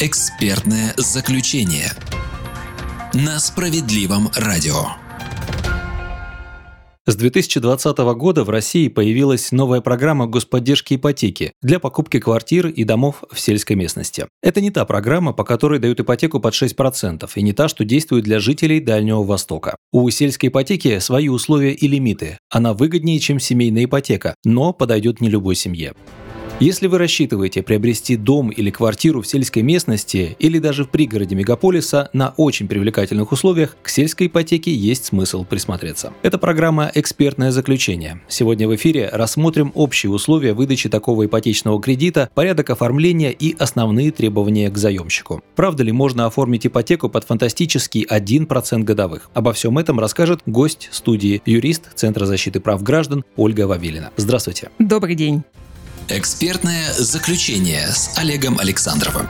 Экспертное заключение на справедливом радио. С 2020 года в России появилась новая программа господдержки ипотеки для покупки квартир и домов в сельской местности. Это не та программа, по которой дают ипотеку под 6%, и не та, что действует для жителей Дальнего Востока. У сельской ипотеки свои условия и лимиты. Она выгоднее, чем семейная ипотека, но подойдет не любой семье. Если вы рассчитываете приобрести дом или квартиру в сельской местности или даже в пригороде мегаполиса на очень привлекательных условиях, к сельской ипотеке есть смысл присмотреться. Это программа «Экспертное заключение». Сегодня в эфире рассмотрим общие условия выдачи такого ипотечного кредита, порядок оформления и основные требования к заемщику. Правда ли можно оформить ипотеку под фантастический 1% годовых? Обо всем этом расскажет гость студии, юрист Центра защиты прав граждан Ольга Вавилина. Здравствуйте. Добрый день. Экспертное заключение с Олегом Александровым.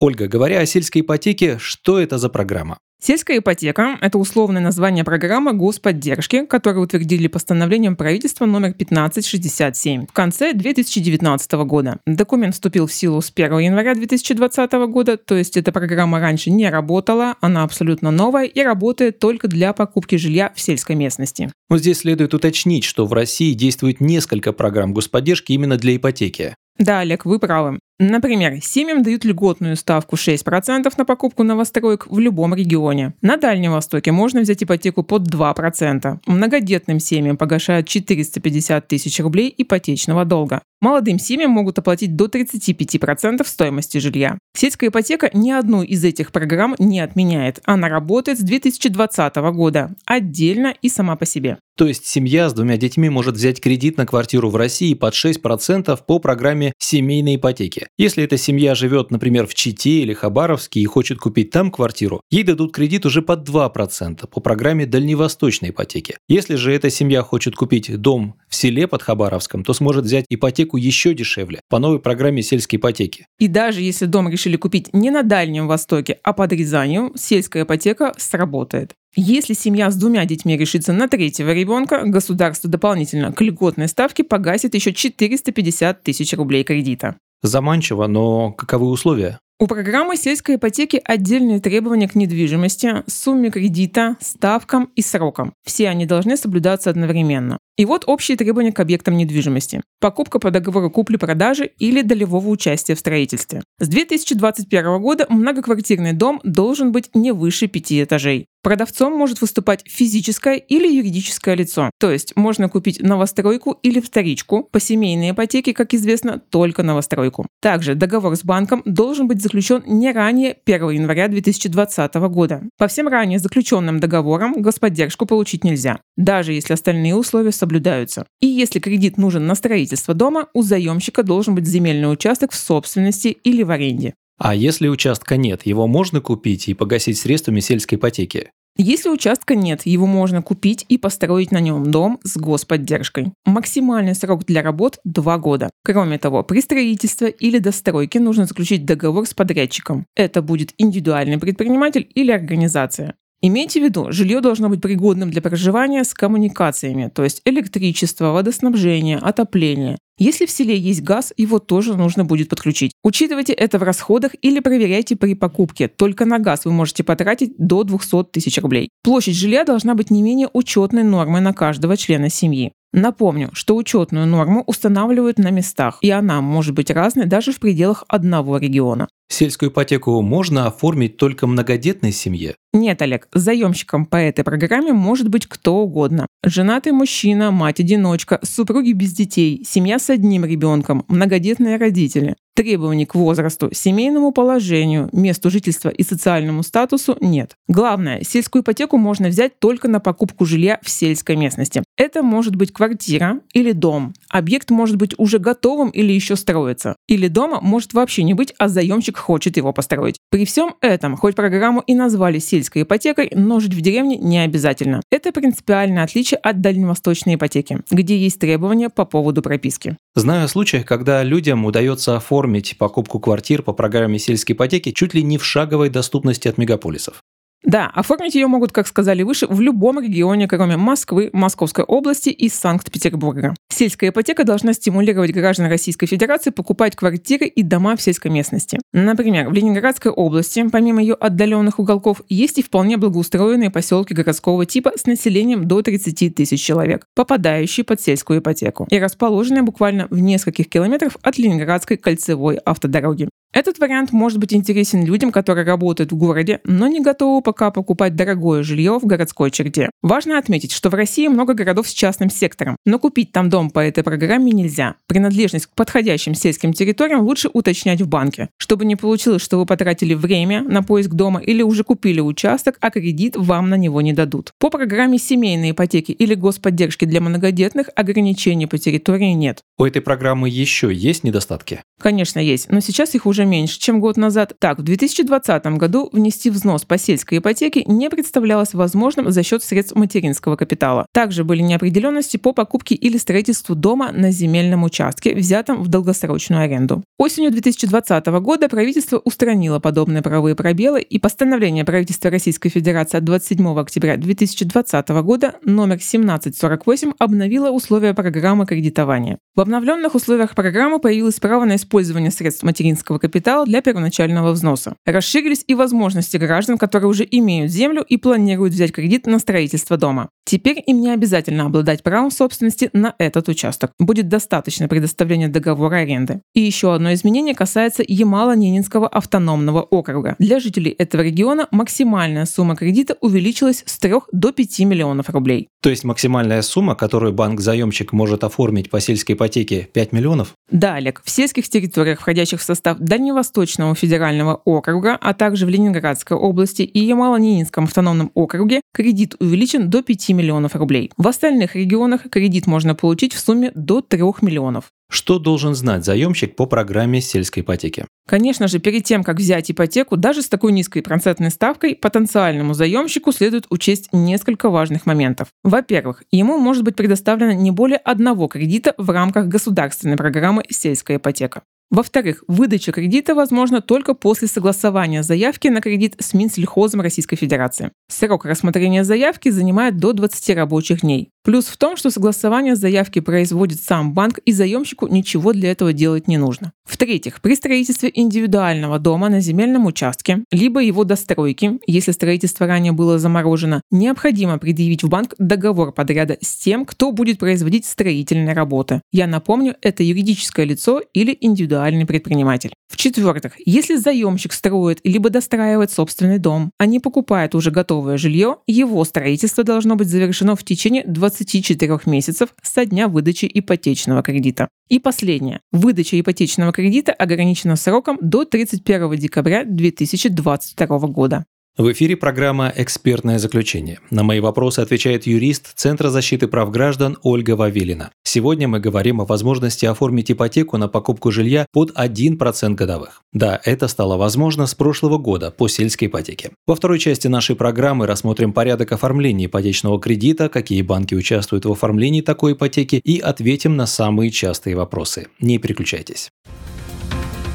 Ольга, говоря о сельской ипотеке, что это за программа? Сельская ипотека – это условное название программы господдержки, которую утвердили постановлением правительства номер 1567 в конце 2019 года. Документ вступил в силу с 1 января 2020 года, то есть эта программа раньше не работала, она абсолютно новая и работает только для покупки жилья в сельской местности. Но здесь следует уточнить, что в России действует несколько программ господдержки именно для ипотеки. Да, Олег, вы правы. Например, семьям дают льготную ставку 6% на покупку новостроек в любом регионе. На Дальнем Востоке можно взять ипотеку под 2%. Многодетным семьям погашают 450 тысяч рублей ипотечного долга. Молодым семьям могут оплатить до 35% стоимости жилья. Сельская ипотека ни одну из этих программ не отменяет. Она работает с 2020 года, отдельно и сама по себе. То есть семья с двумя детьми может взять кредит на квартиру в России под 6% по программе семейной ипотеки. Если эта семья живет, например, в Чите или Хабаровске и хочет купить там квартиру, ей дадут кредит уже под 2% по программе дальневосточной ипотеки. Если же эта семья хочет купить дом в селе под Хабаровском, то сможет взять ипотеку еще дешевле по новой программе сельской ипотеки. И даже если дом решили купить не на Дальнем Востоке, а под Рязанью, сельская ипотека сработает. Если семья с двумя детьми решится на третьего ребенка, государство дополнительно к льготной ставке погасит еще 450 тысяч рублей кредита. Заманчиво, но каковы условия? У программы сельской ипотеки отдельные требования к недвижимости, сумме кредита, ставкам и срокам. Все они должны соблюдаться одновременно. И вот общие требования к объектам недвижимости. Покупка по договору купли-продажи или долевого участия в строительстве. С 2021 года многоквартирный дом должен быть не выше пяти этажей. Продавцом может выступать физическое или юридическое лицо. То есть можно купить новостройку или вторичку. По семейной ипотеке, как известно, только новостройку. Также договор с банком должен быть заключен не ранее 1 января 2020 года. По всем ранее заключенным договорам господдержку получить нельзя, даже если остальные условия соблюдаются. И если кредит нужен на строительство дома, у заемщика должен быть земельный участок в собственности или в аренде. А если участка нет, его можно купить и погасить средствами сельской ипотеки? Если участка нет, его можно купить и построить на нем дом с господдержкой. Максимальный срок для работ – 2 года. Кроме того, при строительстве или достройке нужно заключить договор с подрядчиком. Это будет индивидуальный предприниматель или организация. Имейте в виду, жилье должно быть пригодным для проживания с коммуникациями, то есть электричество, водоснабжение, отопление. Если в селе есть газ, его тоже нужно будет подключить. Учитывайте это в расходах или проверяйте при покупке. Только на газ вы можете потратить до 200 тысяч рублей. Площадь жилья должна быть не менее учетной нормы на каждого члена семьи. Напомню, что учетную норму устанавливают на местах, и она может быть разной даже в пределах одного региона. Сельскую ипотеку можно оформить только многодетной семье? Нет, Олег, заемщиком по этой программе может быть кто угодно. Женатый мужчина, мать-одиночка, супруги без детей, семья с одним ребенком, многодетные родители. Требований к возрасту, семейному положению, месту жительства и социальному статусу нет. Главное, сельскую ипотеку можно взять только на покупку жилья в сельской местности. Это может быть квартира или дом. Объект может быть уже готовым или еще строится. Или дома может вообще не быть, а заемщик хочет его построить. При всем этом, хоть программу и назвали сельской ипотекой, но жить в деревне не обязательно. Это принципиальное отличие от дальневосточной ипотеки, где есть требования по поводу прописки. Знаю о случаях, когда людям удается оформить покупку квартир по программе сельской ипотеки чуть ли не в шаговой доступности от мегаполисов. Да, оформить ее могут, как сказали выше, в любом регионе, кроме Москвы, Московской области и Санкт-Петербурга. Сельская ипотека должна стимулировать граждан Российской Федерации покупать квартиры и дома в сельской местности. Например, в Ленинградской области, помимо ее отдаленных уголков, есть и вполне благоустроенные поселки городского типа с населением до 30 тысяч человек, попадающие под сельскую ипотеку и расположенные буквально в нескольких километров от Ленинградской кольцевой автодороги. Этот вариант может быть интересен людям, которые работают в городе, но не готовы пока покупать дорогое жилье в городской черте. Важно отметить, что в России много городов с частным сектором, но купить там дом по этой программе нельзя. Принадлежность к подходящим сельским территориям лучше уточнять в банке, чтобы не получилось, что вы потратили время на поиск дома или уже купили участок, а кредит вам на него не дадут. По программе семейной ипотеки или господдержки для многодетных ограничений по территории нет. У этой программы еще есть недостатки? Конечно, есть, но сейчас их уже меньше, чем год назад. Так, в 2020 году внести взнос по сельской ипотеке не представлялось возможным за счет средств материнского капитала. Также были неопределенности по покупке или строительству дома на земельном участке, взятом в долгосрочную аренду. Осенью 2020 года правительство устранило подобные правовые пробелы, и постановление правительства Российской Федерации от 27 октября 2020 года номер 1748 обновило условия программы кредитования. В обновленных условиях программы появилось право на использование средств материнского капитала для первоначального взноса. Расширились и возможности граждан, которые уже имеют землю и планируют взять кредит на строительство дома. Теперь им не обязательно обладать правом собственности на этот участок. Будет достаточно предоставления договора аренды. И еще одно изменение касается Ямало-Ненецкого автономного округа. Для жителей этого региона максимальная сумма кредита увеличилась с 3 до 5 миллионов рублей. То есть максимальная сумма, которую банк-заемщик может оформить по сельской ипотеке 5 миллионов? Да, Олег. В сельских территориях, входящих в состав Дальневосточного федерального округа, а также в Ленинградской области и Ямало-Ненецком автономном округе, кредит увеличен до 5 миллионов рублей. В остальных регионах кредит можно получить в сумме до 3 миллионов. Что должен знать заемщик по программе сельской ипотеки? Конечно же, перед тем, как взять ипотеку, даже с такой низкой процентной ставкой, потенциальному заемщику следует учесть несколько важных моментов. Во-первых, ему может быть предоставлено не более одного кредита в рамках государственной программы «Сельская ипотека». Во-вторых, выдача кредита возможна только после согласования заявки на кредит с Минсельхозом Российской Федерации. Срок рассмотрения заявки занимает до 20 рабочих дней. Плюс в том, что согласование заявки производит сам банк, и заемщику ничего для этого делать не нужно. В-третьих, при строительстве индивидуального дома на земельном участке, либо его достройки, если строительство ранее было заморожено, необходимо предъявить в банк договор подряда с тем, кто будет производить строительные работы. Я напомню, это юридическое лицо или индивидуальный предприниматель. В-четвертых, если заемщик строит либо достраивает собственный дом, а не покупает уже готовое жилье, его строительство должно быть завершено в течение 20 24 месяцев со дня выдачи ипотечного кредита. И последнее. Выдача ипотечного кредита ограничена сроком до 31 декабря 2022 года. В эфире программа «Экспертное заключение». На мои вопросы отвечает юрист Центра защиты прав граждан Ольга Вавилина. Сегодня мы говорим о возможности оформить ипотеку на покупку жилья под 1% годовых. Да, это стало возможно с прошлого года по сельской ипотеке. Во второй части нашей программы рассмотрим порядок оформления ипотечного кредита, какие банки участвуют в оформлении такой ипотеки и ответим на самые частые вопросы. Не переключайтесь.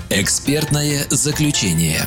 Экспертное заключение.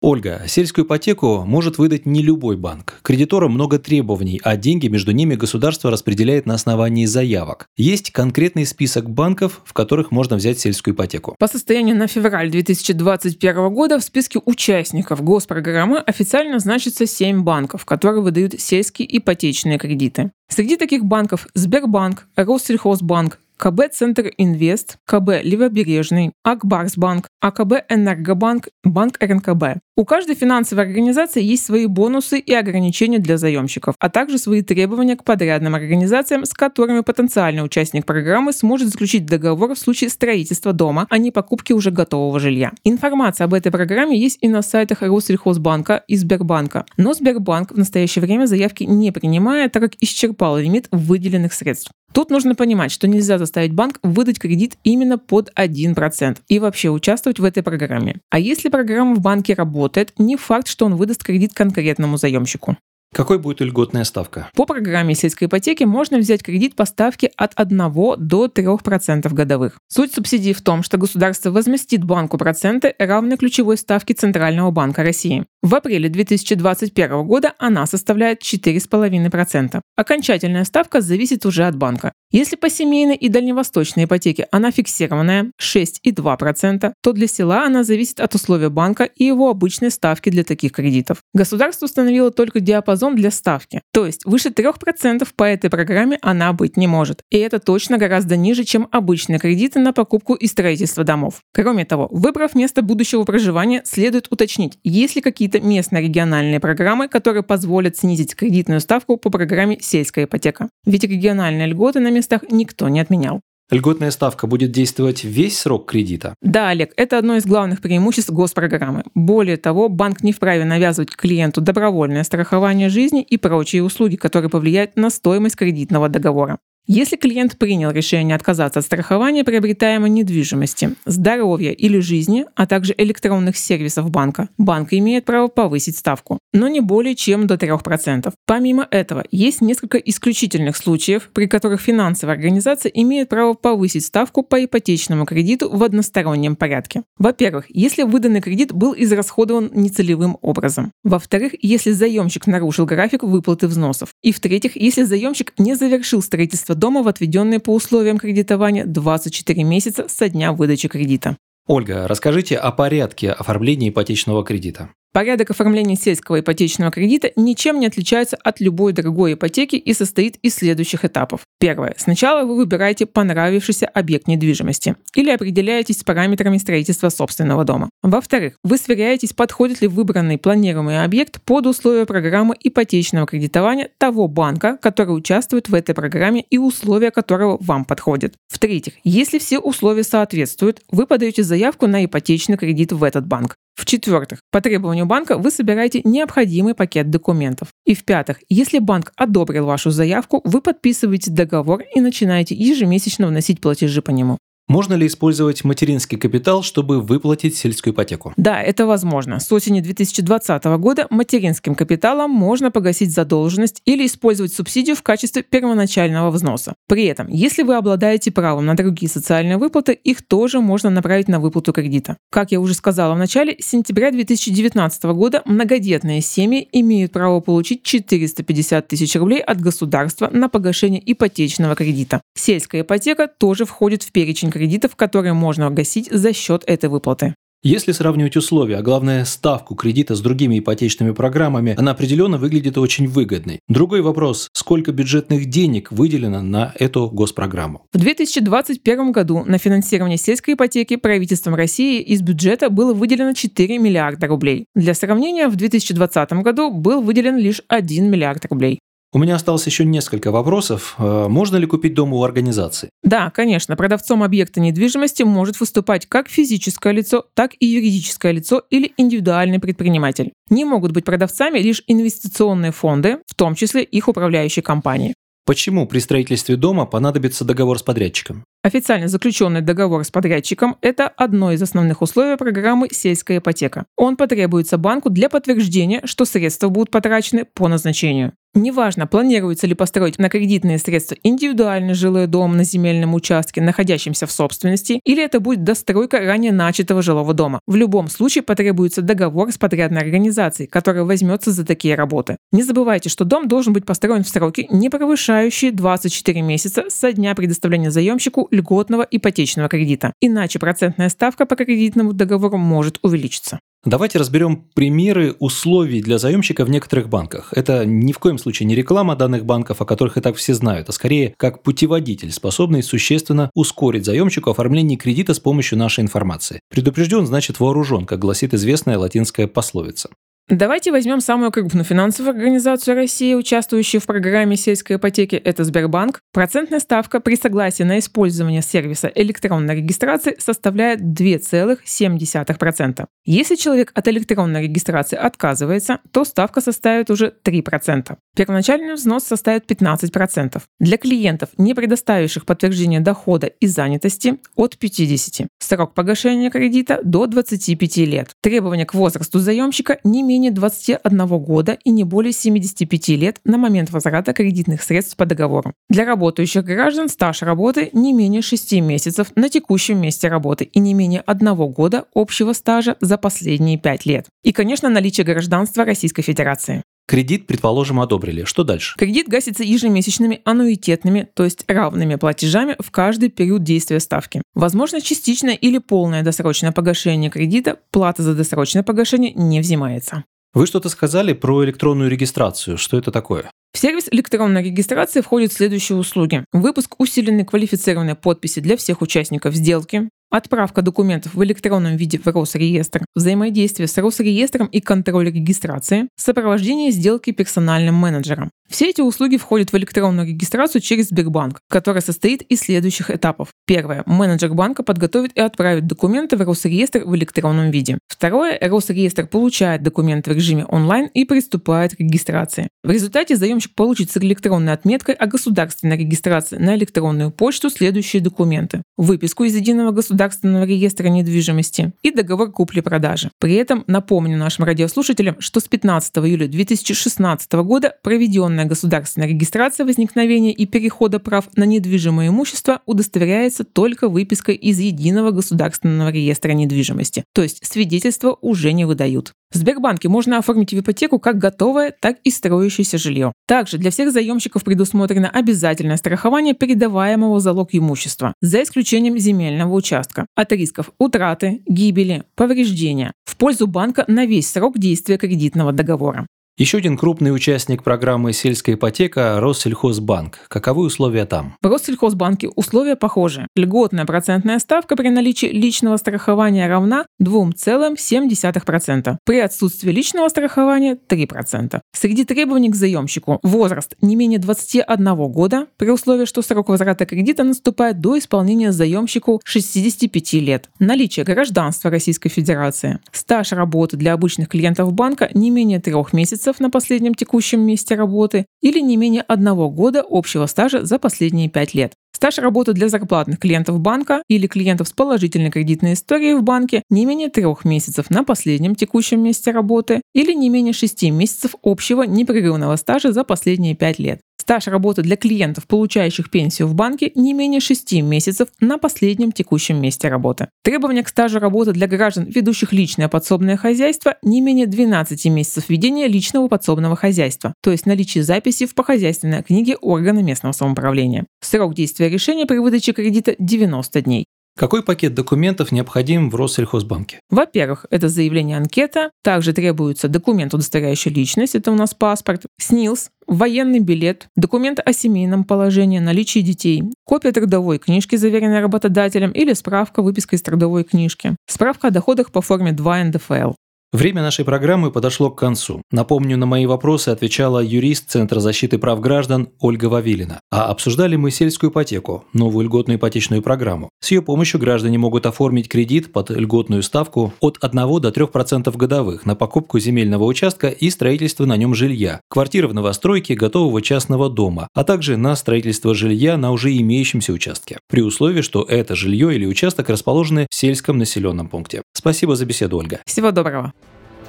Ольга, сельскую ипотеку может выдать не любой банк. Кредиторам много требований, а деньги между ними государство распределяет на основании заявок. Есть конкретный список банков, в которых можно взять сельскую ипотеку. По состоянию на февраль 2021 года в списке участников госпрограммы официально значится 7 банков, которые выдают сельские ипотечные кредиты. Среди таких банков Сбербанк, Россельхозбанк, КБ «Центр Инвест», КБ «Левобережный», Акбарсбанк, АКБ «Энергобанк», Банк РНКБ. У каждой финансовой организации есть свои бонусы и ограничения для заемщиков, а также свои требования к подрядным организациям, с которыми потенциальный участник программы сможет заключить договор в случае строительства дома, а не покупки уже готового жилья. Информация об этой программе есть и на сайтах Россельхозбанка и Сбербанка. Но Сбербанк в настоящее время заявки не принимает, так как исчерпал лимит выделенных средств. Тут нужно понимать, что нельзя заставить банк выдать кредит именно под 1% и вообще участвовать в этой программе. А если программа в банке работает, не факт, что он выдаст кредит конкретному заемщику. Какой будет льготная ставка? По программе сельской ипотеки можно взять кредит по ставке от 1 до 3% годовых. Суть субсидии в том, что государство возместит банку проценты, равные ключевой ставке Центрального банка России. В апреле 2021 года она составляет 4,5%. Окончательная ставка зависит уже от банка. Если по семейной и дальневосточной ипотеке она фиксированная 6,2%, то для села она зависит от условия банка и его обычной ставки для таких кредитов. Государство установило только диапазон для ставки, то есть выше 3% по этой программе она быть не может. И это точно гораздо ниже, чем обычные кредиты на покупку и строительство домов. Кроме того, выбрав место будущего проживания, следует уточнить, есть ли какие-то местные региональные программы, которые позволят снизить кредитную ставку по программе сельская ипотека. Ведь региональные льготы на местах никто не отменял. Льготная ставка будет действовать весь срок кредита? Да, Олег, это одно из главных преимуществ госпрограммы. Более того, банк не вправе навязывать клиенту добровольное страхование жизни и прочие услуги, которые повлияют на стоимость кредитного договора. Если клиент принял решение отказаться от страхования приобретаемой недвижимости, здоровья или жизни, а также электронных сервисов банка, банк имеет право повысить ставку, но не более чем до 3%. Помимо этого, есть несколько исключительных случаев, при которых финансовая организация имеет право повысить ставку по ипотечному кредиту в одностороннем порядке. Во-первых, если выданный кредит был израсходован нецелевым образом. Во-вторых, если заемщик нарушил график выплаты взносов. И в-третьих, если заемщик не завершил строительство дома в отведенные по условиям кредитования 24 месяца со дня выдачи кредита. Ольга, расскажите о порядке оформления ипотечного кредита. Порядок оформления сельского ипотечного кредита ничем не отличается от любой другой ипотеки и состоит из следующих этапов. Первое. Сначала вы выбираете понравившийся объект недвижимости или определяетесь с параметрами строительства собственного дома. Во-вторых, вы сверяетесь, подходит ли выбранный планируемый объект под условия программы ипотечного кредитования того банка, который участвует в этой программе и условия которого вам подходят. В-третьих, если все условия соответствуют, вы подаете заявку на ипотечный кредит в этот банк. В-четвертых, по требованию банка вы собираете необходимый пакет документов. И в-пятых, если банк одобрил вашу заявку, вы подписываете договор и начинаете ежемесячно вносить платежи по нему. Можно ли использовать материнский капитал, чтобы выплатить сельскую ипотеку? Да, это возможно. С осени 2020 года материнским капиталом можно погасить задолженность или использовать субсидию в качестве первоначального взноса. При этом, если вы обладаете правом на другие социальные выплаты, их тоже можно направить на выплату кредита. Как я уже сказала в начале, с сентября 2019 года многодетные семьи имеют право получить 450 тысяч рублей от государства на погашение ипотечного кредита. Сельская ипотека тоже входит в перечень кредитов, которые можно гасить за счет этой выплаты. Если сравнивать условия, а главное ставку кредита с другими ипотечными программами, она определенно выглядит очень выгодной. Другой вопрос – сколько бюджетных денег выделено на эту госпрограмму? В 2021 году на финансирование сельской ипотеки правительством России из бюджета было выделено 4 миллиарда рублей. Для сравнения, в 2020 году был выделен лишь 1 миллиард рублей. У меня осталось еще несколько вопросов. Э, можно ли купить дом у организации? Да, конечно. Продавцом объекта недвижимости может выступать как физическое лицо, так и юридическое лицо или индивидуальный предприниматель. Не могут быть продавцами лишь инвестиционные фонды, в том числе их управляющие компании. Почему при строительстве дома понадобится договор с подрядчиком? Официально заключенный договор с подрядчиком – это одно из основных условий программы «Сельская ипотека». Он потребуется банку для подтверждения, что средства будут потрачены по назначению. Неважно, планируется ли построить на кредитные средства индивидуальный жилой дом на земельном участке, находящемся в собственности, или это будет достройка ранее начатого жилого дома. В любом случае потребуется договор с подрядной организацией, которая возьмется за такие работы. Не забывайте, что дом должен быть построен в сроки, не превышающие 24 месяца со дня предоставления заемщику льготного ипотечного кредита. Иначе процентная ставка по кредитному договору может увеличиться. Давайте разберем примеры условий для заемщика в некоторых банках. Это ни в коем случае не реклама данных банков, о которых и так все знают, а скорее как путеводитель, способный существенно ускорить заемщику оформление кредита с помощью нашей информации. Предупрежден значит вооружен, как гласит известная латинская пословица. Давайте возьмем самую крупную финансовую организацию России, участвующую в программе сельской ипотеки, это Сбербанк. Процентная ставка при согласии на использование сервиса электронной регистрации составляет 2,7%. Если человек от электронной регистрации отказывается, то ставка составит уже 3%. Первоначальный взнос составит 15%. Для клиентов, не предоставивших подтверждение дохода и занятости, от 50. Срок погашения кредита до 25 лет. Требования к возрасту заемщика не менее менее 21 года и не более 75 лет на момент возврата кредитных средств по договору. Для работающих граждан стаж работы не менее 6 месяцев на текущем месте работы и не менее одного года общего стажа за последние 5 лет. И, конечно, наличие гражданства Российской Федерации. Кредит, предположим, одобрили. Что дальше? Кредит гасится ежемесячными аннуитетными, то есть равными платежами в каждый период действия ставки. Возможно частичное или полное досрочное погашение кредита, плата за досрочное погашение не взимается. Вы что-то сказали про электронную регистрацию. Что это такое? В сервис электронной регистрации входят следующие услуги. Выпуск усиленной квалифицированной подписи для всех участников сделки, Отправка документов в электронном виде в Росреестр, взаимодействие с Росреестром и контроль регистрации, сопровождение сделки персональным менеджером. Все эти услуги входят в электронную регистрацию через Сбербанк, которая состоит из следующих этапов. Первое. Менеджер банка подготовит и отправит документы в Росреестр в электронном виде. Второе. Росреестр получает документы в режиме онлайн и приступает к регистрации. В результате заемщик получит с электронной отметкой о государственной регистрации на электронную почту следующие документы. Выписку из Единого государственного реестра недвижимости и договор купли-продажи. При этом напомню нашим радиослушателям, что с 15 июля 2016 года проведенная государственная регистрация возникновения и перехода прав на недвижимое имущество удостоверяется только выпиской из Единого государственного реестра недвижимости, то есть свидетельства уже не выдают. В Сбербанке можно оформить в ипотеку как готовое, так и строящееся жилье. Также для всех заемщиков предусмотрено обязательное страхование передаваемого залог имущества, за исключением земельного участка, от рисков утраты, гибели, повреждения, в пользу банка на весь срок действия кредитного договора. Еще один крупный участник программы «Сельская ипотека» – Россельхозбанк. Каковы условия там? В Россельхозбанке условия похожи. Льготная процентная ставка при наличии личного страхования равна 2,7%. При отсутствии личного страхования – 3%. Среди требований к заемщику – возраст не менее 21 года, при условии, что срок возврата кредита наступает до исполнения заемщику 65 лет. Наличие гражданства Российской Федерации. Стаж работы для обычных клиентов банка не менее трех месяцев месяцев на последнем текущем месте работы или не менее одного года общего стажа за последние пять лет. Стаж работы для зарплатных клиентов банка или клиентов с положительной кредитной историей в банке не менее трех месяцев на последнем текущем месте работы или не менее шести месяцев общего непрерывного стажа за последние пять лет. Стаж работы для клиентов, получающих пенсию в банке, не менее 6 месяцев на последнем текущем месте работы. Требования к стажу работы для граждан, ведущих личное подсобное хозяйство, не менее 12 месяцев ведения личного подсобного хозяйства, то есть наличие записи в похозяйственной книге органа местного самоуправления. Срок действия решения при выдаче кредита 90 дней. Какой пакет документов необходим в Россельхозбанке? Во-первых, это заявление анкета. Также требуется документ, удостоверяющий личность. Это у нас паспорт. СНИЛС, военный билет, документ о семейном положении, наличии детей, копия трудовой книжки, заверенной работодателем, или справка выписка из трудовой книжки, справка о доходах по форме 2 НДФЛ. Время нашей программы подошло к концу. Напомню, на мои вопросы отвечала юрист Центра защиты прав граждан Ольга Вавилина. А обсуждали мы сельскую ипотеку, новую льготную ипотечную программу. С ее помощью граждане могут оформить кредит под льготную ставку от 1 до 3% годовых на покупку земельного участка и строительство на нем жилья, квартиры в новостройке, готового частного дома, а также на строительство жилья на уже имеющемся участке, при условии, что это жилье или участок расположены в сельском населенном пункте. Спасибо за беседу, Ольга. Всего доброго.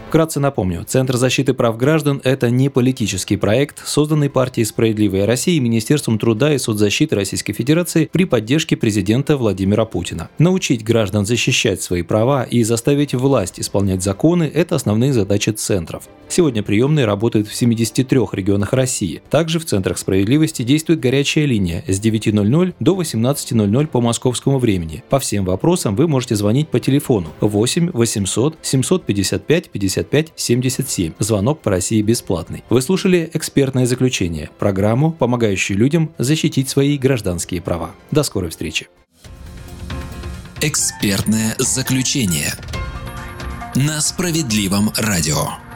Вкратце напомню, Центр защиты прав граждан – это не политический проект, созданный партией «Справедливая Россия» и Министерством труда и соцзащиты Российской Федерации при поддержке президента Владимира Путина. Научить граждан защищать свои права и заставить власть исполнять законы – это основные задачи центров. Сегодня приемные работают в 73 регионах России. Также в Центрах справедливости действует горячая линия с 9.00 до 18.00 по московскому времени. По всем вопросам вы можете звонить по телефону 8 800 755 50 55 77. Звонок по России бесплатный. Вы слушали экспертное заключение, программу, помогающую людям защитить свои гражданские права. До скорой встречи. Экспертное заключение на справедливом радио.